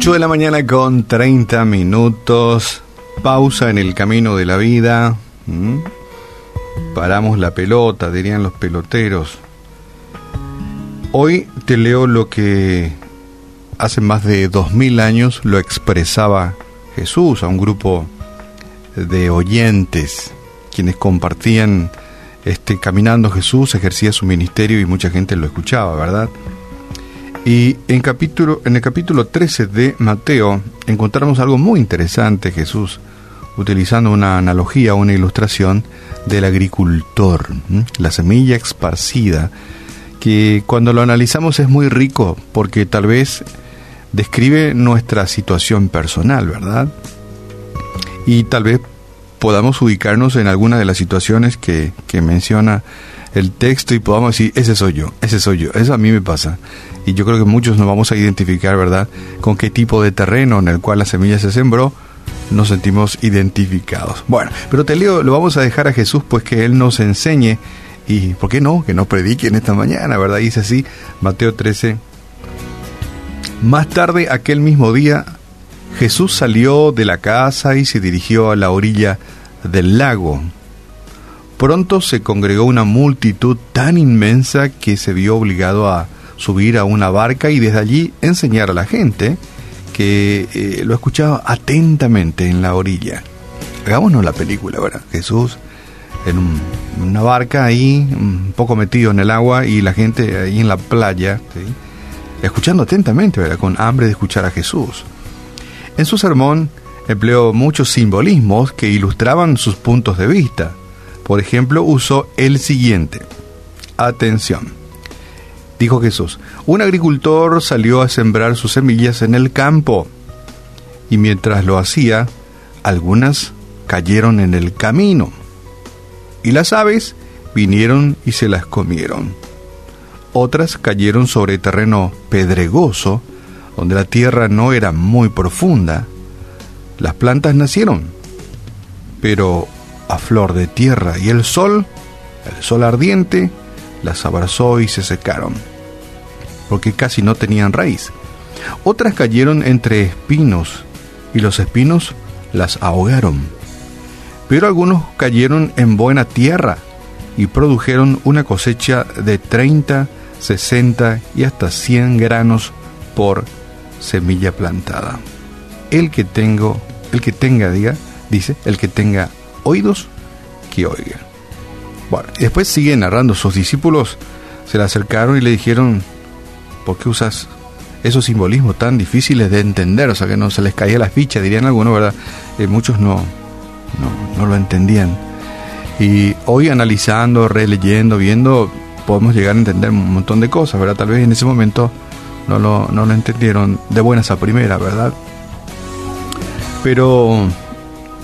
8 de la mañana con 30 minutos. Pausa en el camino de la vida. ¿Mm? Paramos la pelota, dirían los peloteros. Hoy te leo lo que hace más de dos mil años lo expresaba Jesús a un grupo de oyentes, quienes compartían este caminando Jesús, ejercía su ministerio y mucha gente lo escuchaba, ¿verdad? Y en, capítulo, en el capítulo 13 de Mateo encontramos algo muy interesante, Jesús, utilizando una analogía, una ilustración del agricultor, la semilla esparcida, que cuando lo analizamos es muy rico porque tal vez describe nuestra situación personal, ¿verdad? Y tal vez podamos ubicarnos en alguna de las situaciones que, que menciona el texto y podamos decir, ese soy yo, ese soy yo, eso a mí me pasa. Y yo creo que muchos nos vamos a identificar, ¿verdad?, con qué tipo de terreno en el cual la semilla se sembró, nos sentimos identificados. Bueno, pero te leo, lo vamos a dejar a Jesús, pues que Él nos enseñe, y ¿por qué no? Que nos predique en esta mañana, ¿verdad? Dice así, Mateo 13. Más tarde, aquel mismo día, Jesús salió de la casa y se dirigió a la orilla del lago. Pronto se congregó una multitud tan inmensa que se vio obligado a subir a una barca y desde allí enseñar a la gente que eh, lo escuchaba atentamente en la orilla. Hagámonos la película ahora. Jesús en una barca ahí, un poco metido en el agua y la gente ahí en la playa, escuchando atentamente, ¿verdad? con hambre de escuchar a Jesús. En su sermón empleó muchos simbolismos que ilustraban sus puntos de vista. Por ejemplo, usó el siguiente. Atención. Dijo Jesús, un agricultor salió a sembrar sus semillas en el campo y mientras lo hacía, algunas cayeron en el camino y las aves vinieron y se las comieron. Otras cayeron sobre terreno pedregoso, donde la tierra no era muy profunda. Las plantas nacieron, pero a flor de tierra y el sol, el sol ardiente, las abrazó y se secaron, porque casi no tenían raíz. Otras cayeron entre espinos, y los espinos las ahogaron. Pero algunos cayeron en buena tierra y produjeron una cosecha de 30, 60 y hasta 100 granos por semilla plantada. El que tengo, el que tenga, diga, dice, el que tenga oídos, que oiga. Bueno, y después sigue narrando, sus discípulos se le acercaron y le dijeron, ¿por qué usas esos simbolismos tan difíciles de entender? O sea, que no se les caía la ficha, dirían algunos, ¿verdad? Eh, muchos no, no, no lo entendían. Y hoy analizando, releyendo, viendo, podemos llegar a entender un montón de cosas, ¿verdad? Tal vez en ese momento no lo, no lo entendieron de buenas a primera, ¿verdad? Pero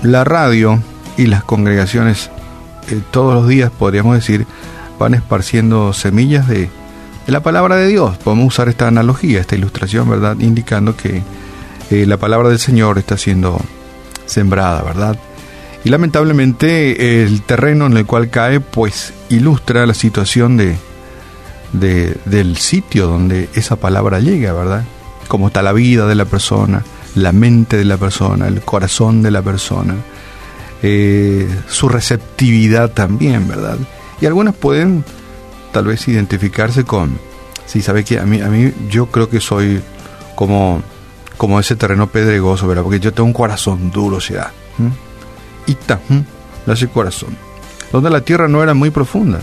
la radio y las congregaciones eh, todos los días, podríamos decir, van esparciendo semillas de, la palabra de Dios. Podemos usar esta analogía, esta ilustración, ¿verdad? Indicando que eh, la palabra del Señor está siendo sembrada, ¿verdad? Y lamentablemente el terreno en el cual cae, pues ilustra la situación de, del sitio donde esa palabra llega, ¿verdad? Cómo está la vida de la persona, la mente de la persona, el corazón de la persona, eh, su receptividad también, ¿verdad? Y algunas pueden tal vez identificarse con, si sabe que a mí, a mí yo creo que soy como, como ese terreno pedregoso, ¿verdad? Porque yo tengo un corazón duro, o sea, Ita, nace corazón, donde la tierra no era muy profunda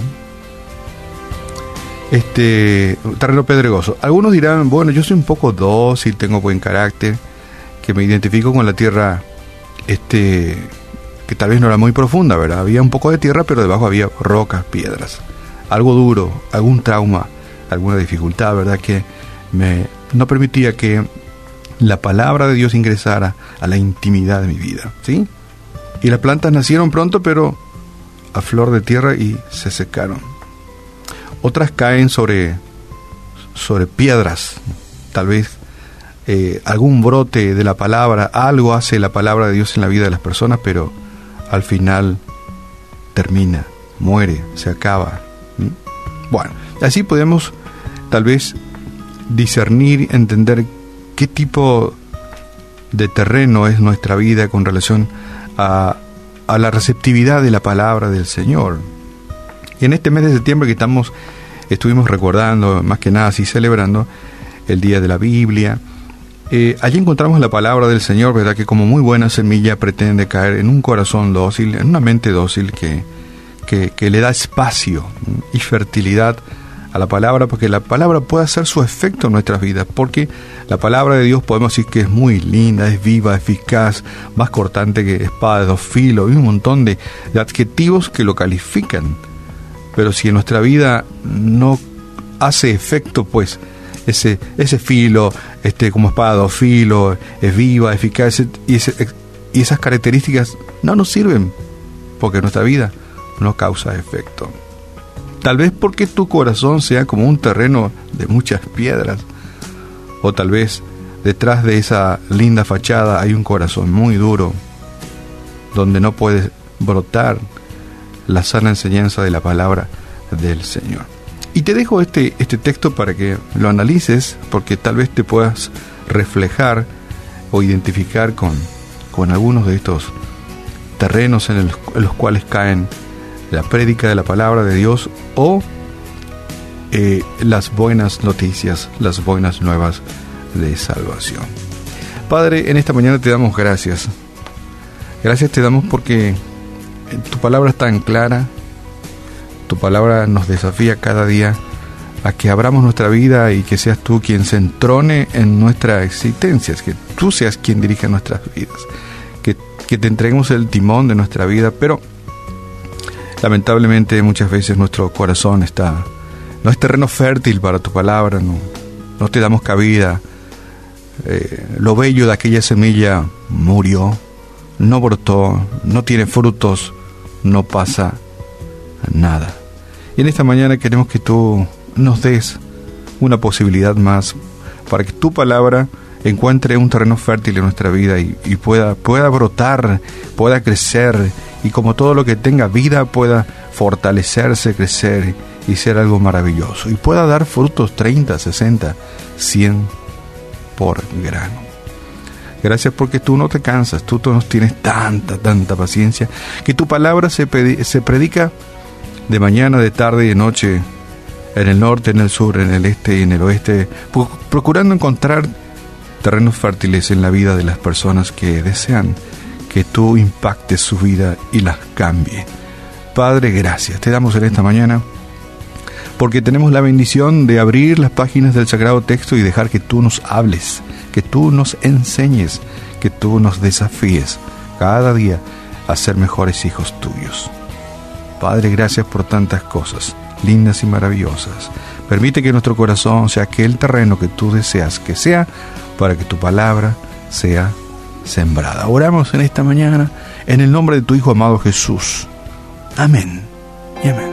este terreno pedregoso. Algunos dirán, bueno, yo soy un poco dócil, tengo buen carácter, que me identifico con la tierra, este, que tal vez no era muy profunda, ¿verdad? Había un poco de tierra, pero debajo había rocas, piedras, algo duro, algún trauma, alguna dificultad, ¿verdad? Que me no permitía que la palabra de Dios ingresara a la intimidad de mi vida, ¿sí? Y las plantas nacieron pronto, pero a flor de tierra y se secaron otras caen sobre, sobre piedras, tal vez eh, algún brote de la palabra, algo hace la palabra de Dios en la vida de las personas, pero al final termina, muere, se acaba. Bueno, así podemos tal vez discernir, entender qué tipo de terreno es nuestra vida con relación a, a la receptividad de la palabra del Señor. En este mes de septiembre que estamos, estuvimos recordando, más que nada así celebrando, el Día de la Biblia, eh, allí encontramos la palabra del Señor, ¿verdad? Que como muy buena semilla pretende caer en un corazón dócil, en una mente dócil que, que, le da espacio y fertilidad a la palabra, porque la palabra puede hacer su efecto en nuestras vidas, porque la palabra de Dios podemos decir que es muy linda, es viva, eficaz, más cortante que espada de dos filos, y un montón de adjetivos que lo califican. Pero si en nuestra vida no hace efecto, pues ese, ese filo, este, como espada de dos filos, es viva, eficaz, y, y esas características no nos sirven, porque nuestra vida no causa efecto. Tal vez porque tu corazón sea como un terreno de muchas piedras. O tal vez detrás de esa linda fachada hay un corazón muy duro, donde no puede brotar la sana enseñanza de la palabra del Señor. Y te dejo este, este texto para que lo analices, porque tal vez te puedas reflejar o identificar con, con algunos de estos terrenos en, los cuales caen la prédica de la palabra de Dios o eh, las buenas noticias, las buenas nuevas de salvación. Padre, en esta mañana te damos gracias. Gracias te damos porque tu palabra es tan clara, tu palabra nos desafía cada día a que abramos nuestra vida y que seas tú quien se entrone en nuestra existencia, que tú seas quien dirija nuestras vidas, que, que te entreguemos el timón de nuestra vida, pero Lamentablemente muchas veces nuestro corazón está, no es terreno fértil para tu palabra, no, no te damos cabida. Eh, lo bello de aquella semilla murió, no brotó, no tiene frutos, no pasa nada. Y en esta mañana queremos que tú nos des una posibilidad más para que tu palabra encuentre un terreno fértil en nuestra vida y, pueda, pueda brotar, pueda crecer y como todo lo que tenga vida pueda fortalecerse, crecer y ser algo maravilloso y pueda dar frutos 30, 60, 100 por grano. Gracias porque tú no te cansas, tú nos tienes tanta, tanta paciencia, que tu palabra se, se predica de mañana, de tarde y de noche, en el norte, en el sur, en el este y en el oeste, procurando encontrar terrenos fértiles en la vida de las personas que desean que tú impactes su vida y las cambie. Padre, gracias. Te damos en esta mañana porque tenemos la bendición de abrir las páginas del Sagrado Texto y dejar que tú nos hables, que tú nos enseñes, que tú nos desafíes cada día a ser mejores hijos tuyos. Padre, gracias por tantas cosas, lindas y maravillosas. Permite que nuestro corazón sea aquel terreno que tú deseas que sea para que tu palabra sea sembrada. Oramos en esta mañana en el nombre de tu Hijo amado Jesús. Amén y amén.